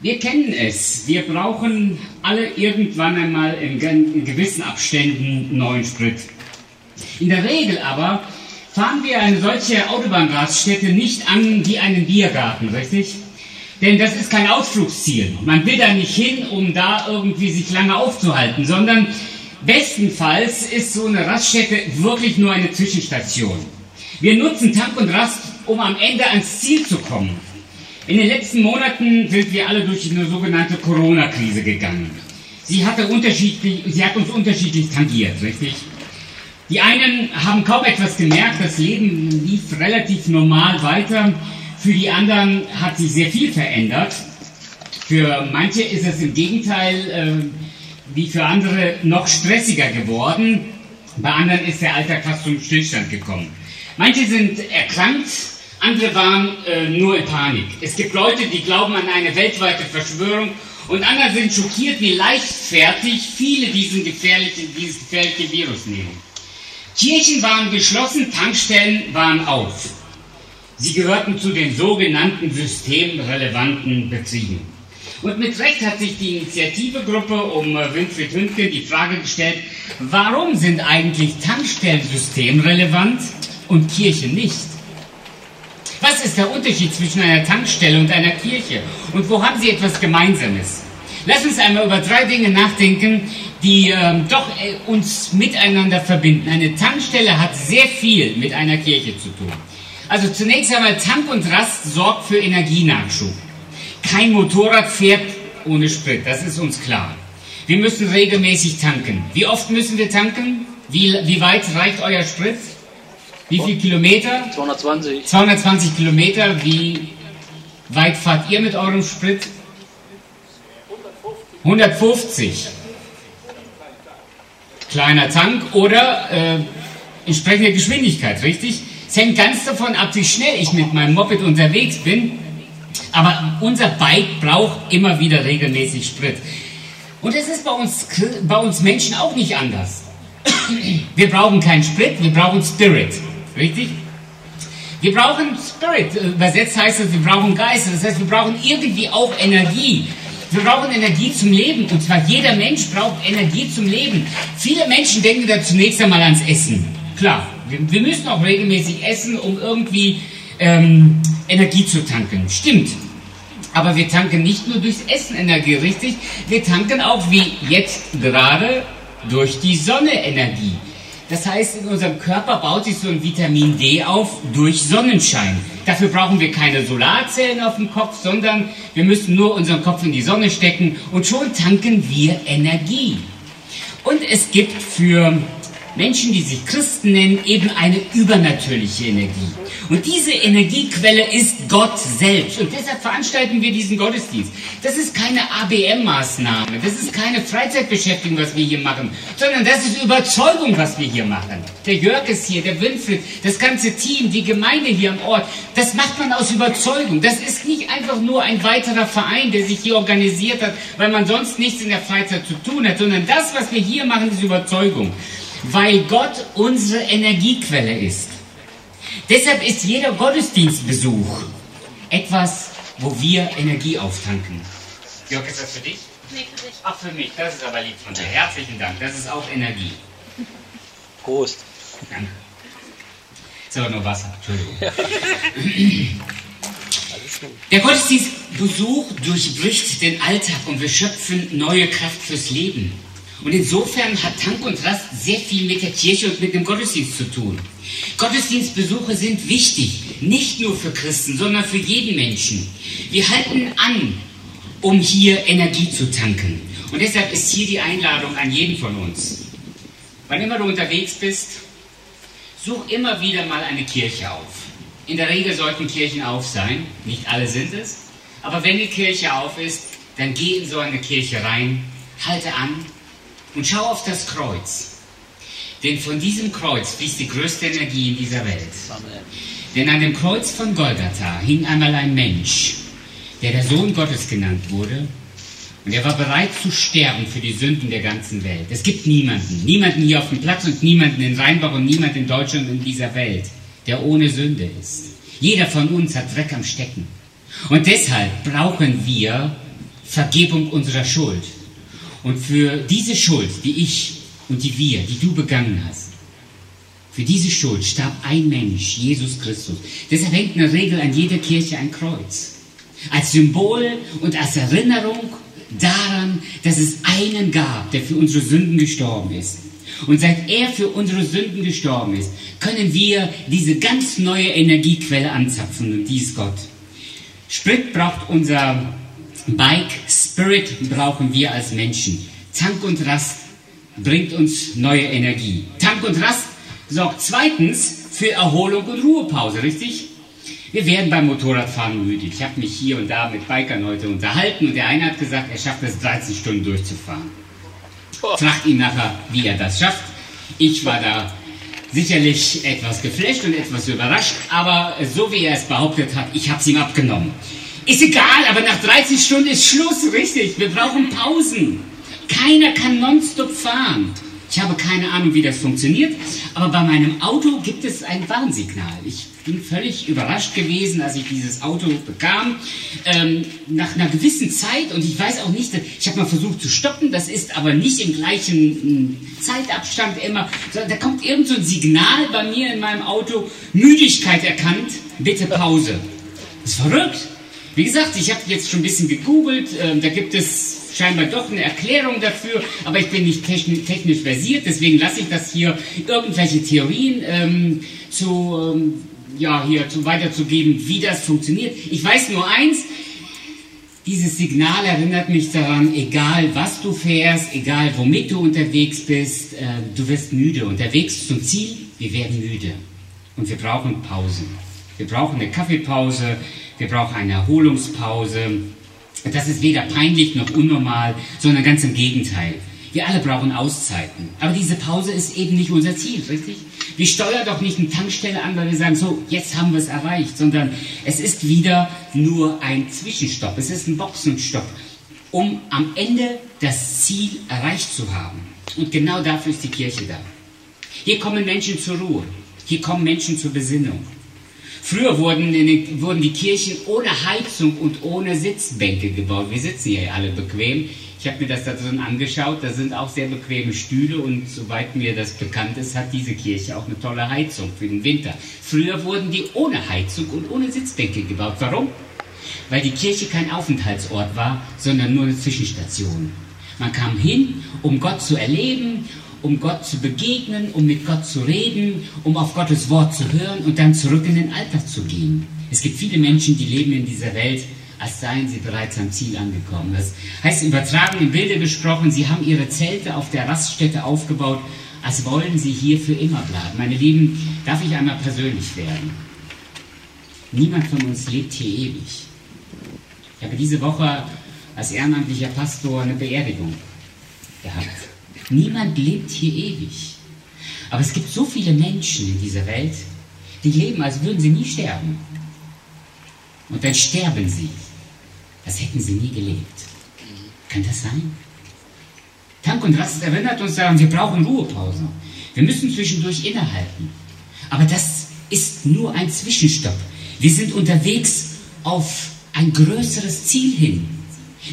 Wir kennen es. Wir brauchen alle irgendwann einmal in, gewissen Abständen neuen Sprit. In der Regel aber fahren wir eine solche Autobahnraststätte nicht an wie einen Biergarten, richtig? Denn das ist kein Ausflugsziel. Man will da nicht hin, um da irgendwie sich lange aufzuhalten, sondern bestenfalls ist so eine Raststätte wirklich nur eine Zwischenstation. Wir nutzen Tank und Rast, um am Ende ans Ziel zu kommen. In den letzten Monaten sind wir alle durch eine sogenannte Corona-Krise gegangen. Sie, hatte unterschiedlich, sie hat uns unterschiedlich tangiert, richtig? Die einen haben kaum etwas gemerkt, das Leben lief relativ normal weiter. Für die anderen hat sich sehr viel verändert. Für manche ist es im Gegenteil, äh, wie für andere, noch stressiger geworden. Bei anderen ist der Alltag fast zum Stillstand gekommen. Manche sind erkrankt, andere waren äh, nur in Panik. Es gibt Leute, die glauben an eine weltweite Verschwörung und andere sind schockiert, wie leichtfertig viele diesen gefährlichen, dieses gefährliche Virus nehmen. Kirchen waren geschlossen, Tankstellen waren auf. Sie gehörten zu den sogenannten systemrelevanten Betrieben. Und mit Recht hat sich die Initiativegruppe um äh, Winfried Hündke die Frage gestellt, warum sind eigentlich Tankstellen systemrelevant und Kirchen nicht? Was ist der Unterschied zwischen einer Tankstelle und einer Kirche? Und wo haben sie etwas Gemeinsames? Lass uns einmal über drei Dinge nachdenken, die äh, doch äh, uns miteinander verbinden. Eine Tankstelle hat sehr viel mit einer Kirche zu tun. Also zunächst einmal Tank und Rast sorgt für Energienachschub. Kein Motorrad fährt ohne Sprit, das ist uns klar. Wir müssen regelmäßig tanken. Wie oft müssen wir tanken? Wie, wie weit reicht euer Sprit? Wie viele Kilometer? 220. 220 Kilometer. Wie weit fahrt ihr mit eurem Sprit? 150. Kleiner Tank oder äh, entsprechende Geschwindigkeit, richtig? Es hängt ganz davon ab, wie schnell ich mit meinem Moped unterwegs bin. Aber unser Bike braucht immer wieder regelmäßig Sprit. Und es ist bei uns, bei uns Menschen auch nicht anders. Wir brauchen keinen Sprit, wir brauchen Spirit. Richtig? Wir brauchen Spirit. Übersetzt heißt es, wir brauchen Geist. Das heißt, wir brauchen irgendwie auch Energie. Wir brauchen Energie zum Leben. Und zwar jeder Mensch braucht Energie zum Leben. Viele Menschen denken da zunächst einmal ans Essen. Klar, wir, wir müssen auch regelmäßig essen, um irgendwie ähm, Energie zu tanken. Stimmt. Aber wir tanken nicht nur durchs Essen Energie, richtig? Wir tanken auch wie jetzt gerade durch die Sonne Energie. Das heißt, in unserem Körper baut sich so ein Vitamin D auf durch Sonnenschein. Dafür brauchen wir keine Solarzellen auf dem Kopf, sondern wir müssen nur unseren Kopf in die Sonne stecken und schon tanken wir Energie. Und es gibt für Menschen, die sich Christen nennen, eben eine übernatürliche Energie. Und diese Energiequelle ist Gott selbst. Und deshalb veranstalten wir diesen Gottesdienst. Das ist keine ABM-Maßnahme, das ist keine Freizeitbeschäftigung, was wir hier machen, sondern das ist Überzeugung, was wir hier machen. Der Jörg ist hier, der Winfried, das ganze Team, die Gemeinde hier am Ort, das macht man aus Überzeugung. Das ist nicht einfach nur ein weiterer Verein, der sich hier organisiert hat, weil man sonst nichts in der Freizeit zu tun hat, sondern das, was wir hier machen, ist Überzeugung weil Gott unsere Energiequelle ist. Deshalb ist jeder Gottesdienstbesuch etwas, wo wir Energie auftanken. Jörg, ist das für dich? Nee, für dich. Ach, für mich. Das ist aber lieb von dir. Herzlichen Dank. Das ist auch Energie. Prost. Danke. Ist aber nur Wasser. Entschuldigung. Der Gottesdienstbesuch durchbricht den Alltag und wir schöpfen neue Kraft fürs Leben. Und insofern hat Tank und Rast sehr viel mit der Kirche und mit dem Gottesdienst zu tun. Gottesdienstbesuche sind wichtig, nicht nur für Christen, sondern für jeden Menschen. Wir halten an, um hier Energie zu tanken. Und deshalb ist hier die Einladung an jeden von uns. Wann immer du unterwegs bist, such immer wieder mal eine Kirche auf. In der Regel sollten Kirchen auf sein, nicht alle sind es, aber wenn die Kirche auf ist, dann geh in so eine Kirche rein, halte an und schau auf das Kreuz. Denn von diesem Kreuz fließt die größte Energie in dieser Welt. Denn an dem Kreuz von Golgatha hing einmal ein Mensch, der der Sohn Gottes genannt wurde. Und er war bereit zu sterben für die Sünden der ganzen Welt. Es gibt niemanden, niemanden hier auf dem Platz und niemanden in Rheinbach und niemanden in Deutschland und in dieser Welt, der ohne Sünde ist. Jeder von uns hat Dreck am Stecken. Und deshalb brauchen wir Vergebung unserer Schuld. Und für diese Schuld, die ich und die wir, die du begangen hast, für diese Schuld starb ein Mensch, Jesus Christus. Deshalb hängt in der Regel an jeder Kirche ein Kreuz. Als Symbol und als Erinnerung daran, dass es einen gab, der für unsere Sünden gestorben ist. Und seit er für unsere Sünden gestorben ist, können wir diese ganz neue Energiequelle anzapfen und die ist Gott. Sprit braucht unser Bike, Spirit brauchen wir als Menschen. Tank und Rast bringt uns neue Energie. Tank und Rast sorgt zweitens für Erholung und Ruhepause, richtig? Wir werden beim Motorradfahren müde. Ich habe mich hier und da mit Bikern heute unterhalten und der eine hat gesagt, er schafft es 13 Stunden durchzufahren. Fragt ihn nachher, wie er das schafft. Ich war da sicherlich etwas geflasht und etwas überrascht, aber so wie er es behauptet hat, ich habe es ihm abgenommen. Ist egal, aber nach 13 Stunden ist Schluss, richtig. Wir brauchen Pausen. Keiner kann nonstop fahren. Ich habe keine Ahnung, wie das funktioniert, aber bei meinem Auto gibt es ein Warnsignal. Ich bin völlig überrascht gewesen, als ich dieses Auto bekam. Ähm, nach einer gewissen Zeit, und ich weiß auch nicht, ich habe mal versucht zu stoppen, das ist aber nicht im gleichen hm, Zeitabstand immer, sondern da kommt irgend so ein Signal bei mir in meinem Auto, Müdigkeit erkannt, bitte Pause. Das ist verrückt. Wie gesagt, ich habe jetzt schon ein bisschen gegoogelt, äh, da gibt es scheinbar doch eine Erklärung dafür, aber ich bin nicht technisch, technisch versiert, deswegen lasse ich das hier, irgendwelche Theorien ähm, zu, ähm, ja, hier zu weiterzugeben, wie das funktioniert. Ich weiß nur eins, dieses Signal erinnert mich daran, egal was du fährst, egal womit du unterwegs bist, äh, du wirst müde. Unterwegs zum Ziel, wir werden müde. Und wir brauchen Pausen. Wir brauchen eine Kaffeepause, wir brauchen eine Erholungspause, das ist weder peinlich noch unnormal, sondern ganz im Gegenteil. Wir alle brauchen Auszeiten. Aber diese Pause ist eben nicht unser Ziel, richtig? Wir steuern doch nicht eine Tankstelle an, weil wir sagen, so, jetzt haben wir es erreicht, sondern es ist wieder nur ein Zwischenstopp. Es ist ein Boxenstopp, um am Ende das Ziel erreicht zu haben. Und genau dafür ist die Kirche da. Hier kommen Menschen zur Ruhe. Hier kommen Menschen zur Besinnung. Früher wurden, den, wurden die Kirchen ohne Heizung und ohne Sitzbänke gebaut. Wir sitzen hier alle bequem. Ich habe mir das da drin angeschaut. Da sind auch sehr bequeme Stühle und soweit mir das bekannt ist, hat diese Kirche auch eine tolle Heizung für den Winter. Früher wurden die ohne Heizung und ohne Sitzbänke gebaut. Warum? Weil die Kirche kein Aufenthaltsort war, sondern nur eine Zwischenstation. Man kam hin, um Gott zu erleben um Gott zu begegnen, um mit Gott zu reden, um auf Gottes Wort zu hören und dann zurück in den Alltag zu gehen. Es gibt viele Menschen, die leben in dieser Welt, als seien sie bereits am Ziel angekommen. Das heißt, übertragen in Bilder gesprochen, sie haben ihre Zelte auf der Raststätte aufgebaut, als wollen sie hier für immer bleiben. Meine Lieben, darf ich einmal persönlich werden? Niemand von uns lebt hier ewig. Ich habe diese Woche als ehrenamtlicher Pastor eine Beerdigung gehabt. Niemand lebt hier ewig. Aber es gibt so viele Menschen in dieser Welt, die leben, als würden sie nie sterben. Und dann sterben sie, als hätten sie nie gelebt. Kann das sein? Tank und Rast erinnert uns daran, wir brauchen Ruhepausen. Wir müssen zwischendurch innehalten. Aber das ist nur ein Zwischenstopp. Wir sind unterwegs auf ein größeres Ziel hin.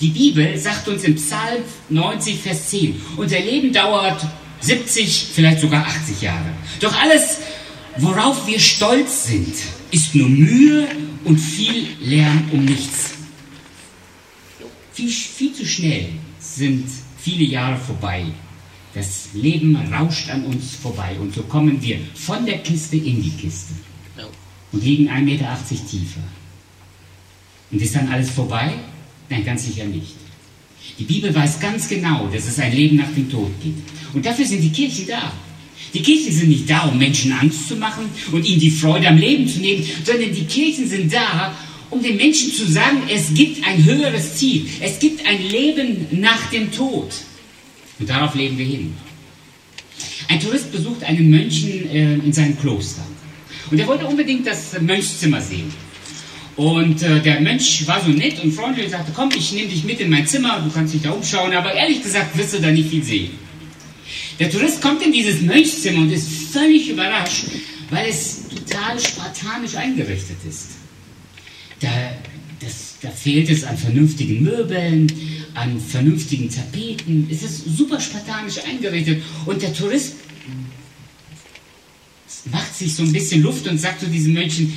Die Bibel sagt uns im Psalm 90, Vers 10, unser Leben dauert 70, vielleicht sogar 80 Jahre. Doch alles, worauf wir stolz sind, ist nur Mühe und viel Lärm um nichts. Viel, viel zu schnell sind viele Jahre vorbei. Das Leben rauscht an uns vorbei und so kommen wir von der Kiste in die Kiste und liegen 1,80 Meter tiefer. Und ist dann alles vorbei? Nein, ganz sicher nicht. Die Bibel weiß ganz genau, dass es ein Leben nach dem Tod gibt. Und dafür sind die Kirchen da. Die Kirchen sind nicht da, um Menschen Angst zu machen und ihnen die Freude am Leben zu nehmen, sondern die Kirchen sind da, um den Menschen zu sagen, es gibt ein höheres Ziel. Es gibt ein Leben nach dem Tod. Und darauf leben wir hin. Ein Tourist besucht einen Mönchen äh, in seinem Kloster. Und er wollte unbedingt das Mönchszimmer sehen. Und äh, der Mensch war so nett und freundlich und sagte, komm, ich nehme dich mit in mein Zimmer, du kannst dich da umschauen, aber ehrlich gesagt wirst du da nicht viel sehen. Der Tourist kommt in dieses Mönchszimmer und ist völlig überrascht, weil es total spartanisch eingerichtet ist. Da, das da fehlt es an vernünftigen Möbeln, an vernünftigen Tapeten. Es ist super spartanisch eingerichtet. Und der Tourist macht sich so ein bisschen Luft und sagt zu diesen Mönchen,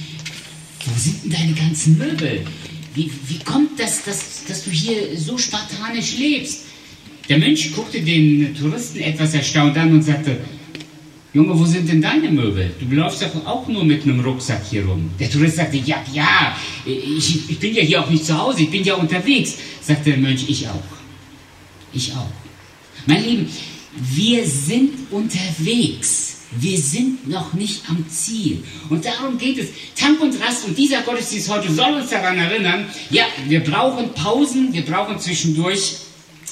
wo sind denn deine ganzen Möbel? Wie, wie kommt das, dass, dass du hier so spartanisch lebst? Der Mönch guckte den Touristen etwas erstaunt an und sagte, Junge, wo sind denn deine Möbel? Du läufst doch auch nur mit einem Rucksack hier rum. Der Tourist sagte, ja, ja, ich, ich bin ja hier auch nicht zu Hause, ich bin ja unterwegs. Sagte der Mönch, ich auch. Ich auch. Mein Lieben, wir sind unterwegs. Wir sind noch nicht am Ziel. Und darum geht es. Tank und Rast und dieser Gottesdienst heute soll uns daran erinnern, ja, wir brauchen Pausen, wir brauchen zwischendurch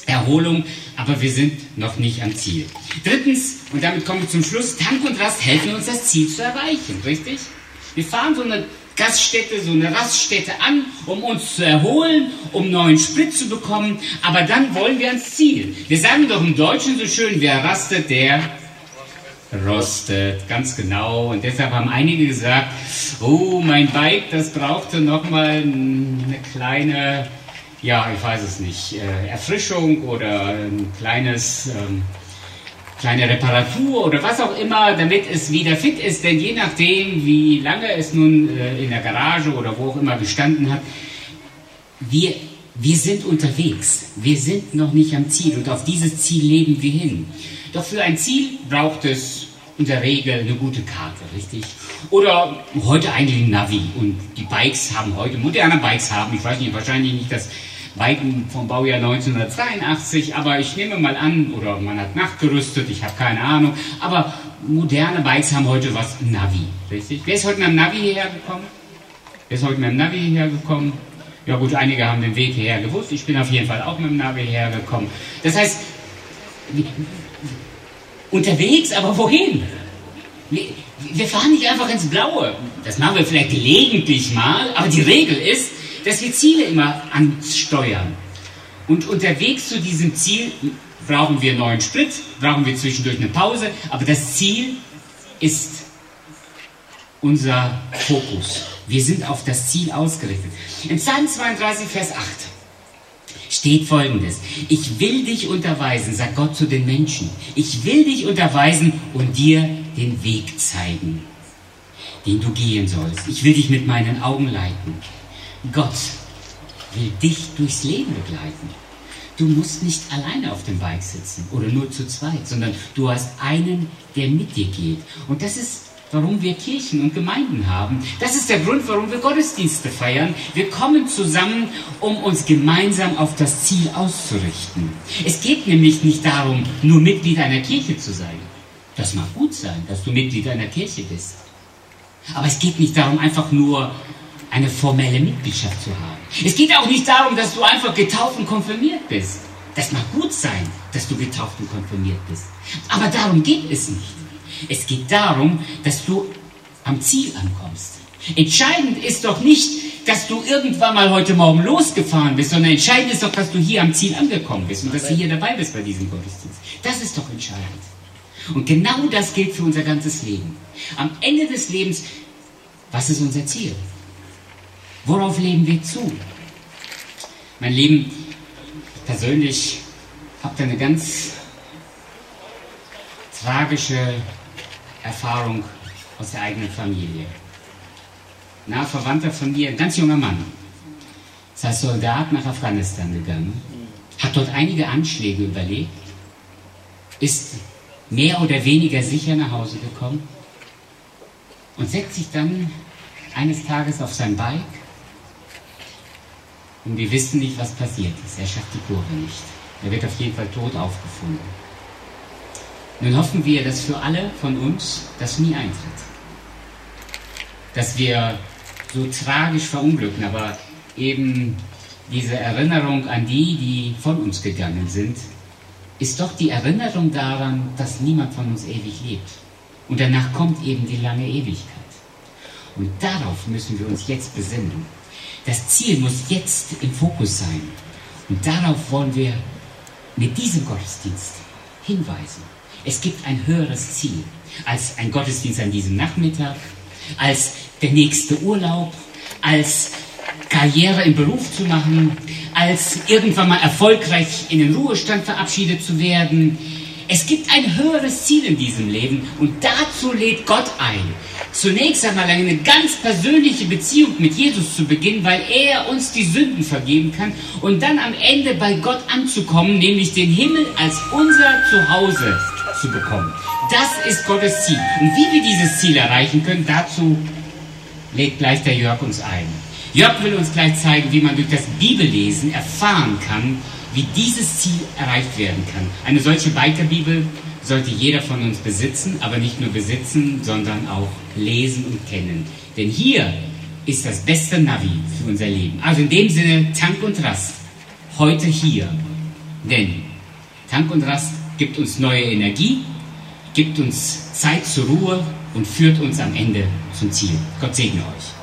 Erholung, aber wir sind noch nicht am Ziel. Drittens, und damit kommen wir zum Schluss, Tank und Rast helfen uns, das Ziel zu erreichen, richtig? Wir fahren so eine Gaststätte, so eine Raststätte an, um uns zu erholen, um neuen Sprit zu bekommen, aber dann wollen wir ans Ziel. Wir sagen doch im Deutschen so schön, wer rastet, der rostet, ganz genau. Und deshalb haben einige gesagt, oh, mein Bike, das brauchte nochmal eine kleine ja, ich weiß es nicht, äh, Erfrischung oder ein kleines, ähm, kleine Reparatur oder was auch immer, damit es wieder fit ist. Denn je nachdem, wie lange es nun äh, in der Garage oder wo auch immer gestanden hat, wir, wir sind unterwegs. Wir sind noch nicht am Ziel und auf dieses Ziel leben wir hin. Doch für ein Ziel braucht es in der Regel eine gute Karte, richtig? Oder heute eigentlich ein Navi. Und die Bikes haben heute, moderne Bikes haben, ich weiß nicht, wahrscheinlich nicht das Weiken vom Baujahr 1982, aber ich nehme mal an, oder man hat nachgerüstet, ich habe keine Ahnung, aber moderne Bikes haben heute was Navi, richtig? Wer ist heute mit dem Navi hierher gekommen? Wer ist heute mit dem Navi hierher gekommen? Ja gut, einige haben den Weg hierher gewusst, ich bin auf jeden Fall auch mit dem Navi hierher gekommen. Das heißt, unterwegs, aber wohin? Wir fahren nicht einfach ins Blaue. Das machen wir vielleicht gelegentlich mal, aber die Regel ist, dass wir Ziele immer ansteuern. Und unterwegs zu diesem Ziel brauchen wir neuen Sprit, brauchen wir zwischendurch eine Pause, aber das Ziel ist unser Fokus. Wir sind auf das Ziel ausgerichtet. In Psalm 32, Vers 8 steht folgendes. Ich will dich unterweisen, sagt Gott zu den Menschen. Ich will dich unterweisen und dir den Weg zeigen, den du gehen sollst. Ich will dich mit meinen Augen leiten. Gott will dich durchs Leben begleiten. Du musst nicht alleine auf dem Bike sitzen oder nur zu zweit, sondern du hast einen, der mit dir geht. Und das ist, warum wir Kirchen und Gemeinden haben. Das ist der Grund, warum wir Gottesdienste feiern. Wir kommen zusammen, um uns gemeinsam auf das Ziel auszurichten. Es geht nämlich nicht darum, nur Mitglied einer Kirche zu sein. Das mag gut sein, dass du Mitglied einer Kirche bist. Aber es geht nicht darum, einfach nur eine formelle Mitgliedschaft zu haben. Es geht auch nicht darum, dass du einfach getauft und konfirmiert bist. Das mag gut sein, dass du getauft und konfirmiert bist. Aber darum geht es nicht. Es geht darum, dass du am Ziel ankommst. Entscheidend ist doch nicht, dass du irgendwann mal heute Morgen losgefahren bist, sondern entscheidend ist doch, dass du hier am Ziel angekommen bist und dass du hier dabei bist bei diesem Gottesdienst. Das ist doch entscheidend. Und genau das gilt für unser ganzes Leben. Am Ende des Lebens, was ist unser Ziel? Worauf leben wir zu? Mein Lieben, persönlich habt ihr eine ganz tragische Erfahrung aus der eigenen Familie. Nah Verwandter von mir, ein ganz junger Mann, ist als Soldat nach Afghanistan gegangen, hat dort einige Anschläge überlebt, ist mehr oder weniger sicher nach Hause gekommen und setzt sich dann eines Tages auf sein Bike und wir wissen nicht, was passiert ist. Er schafft die Kurve nicht. Er wird auf jeden Fall tot aufgefunden. Nun hoffen wir, dass für alle von uns das nie eintritt. Dass wir so tragisch verunglücken, aber eben diese Erinnerung an die, die von uns gegangen sind, ist doch die Erinnerung daran, dass niemand von uns ewig lebt. Und danach kommt eben die lange Ewigkeit. Und darauf müssen wir uns jetzt besinnen. Das Ziel muss jetzt im Fokus sein. Und darauf wollen wir mit diesem Gottesdienst hinweisen. Es gibt ein höheres Ziel als ein Gottesdienst an diesem Nachmittag, als der nächste Urlaub, als Karriere im Beruf zu machen, als irgendwann mal erfolgreich in den Ruhestand verabschiedet zu werden. Es gibt ein höheres Ziel in diesem Leben und dazu lädt Gott ein. Zunächst einmal eine ganz persönliche Beziehung mit Jesus zu beginnen, weil er uns die Sünden vergeben kann und dann am Ende bei Gott anzukommen, nämlich den Himmel als unser Zuhause zu bekommen. Das ist Gottes Ziel. Und wie wir dieses Ziel erreichen können, dazu lädt gleich der Jörg uns ein. Jörg will uns gleich zeigen, wie man durch das Bibellesen erfahren kann, wie dieses Ziel erreicht werden kann. Eine solche Bikerbibel sollte jeder von uns besitzen, aber nicht nur besitzen, sondern auch lesen und kennen. Denn hier ist das beste Navi für unser Leben. Also in dem Sinne, Tank und Rast. Heute hier. Denn Tank und Rast gibt uns neue Energie, gibt uns Zeit zur Ruhe und führt uns am Ende zum Ziel. Gott segne euch.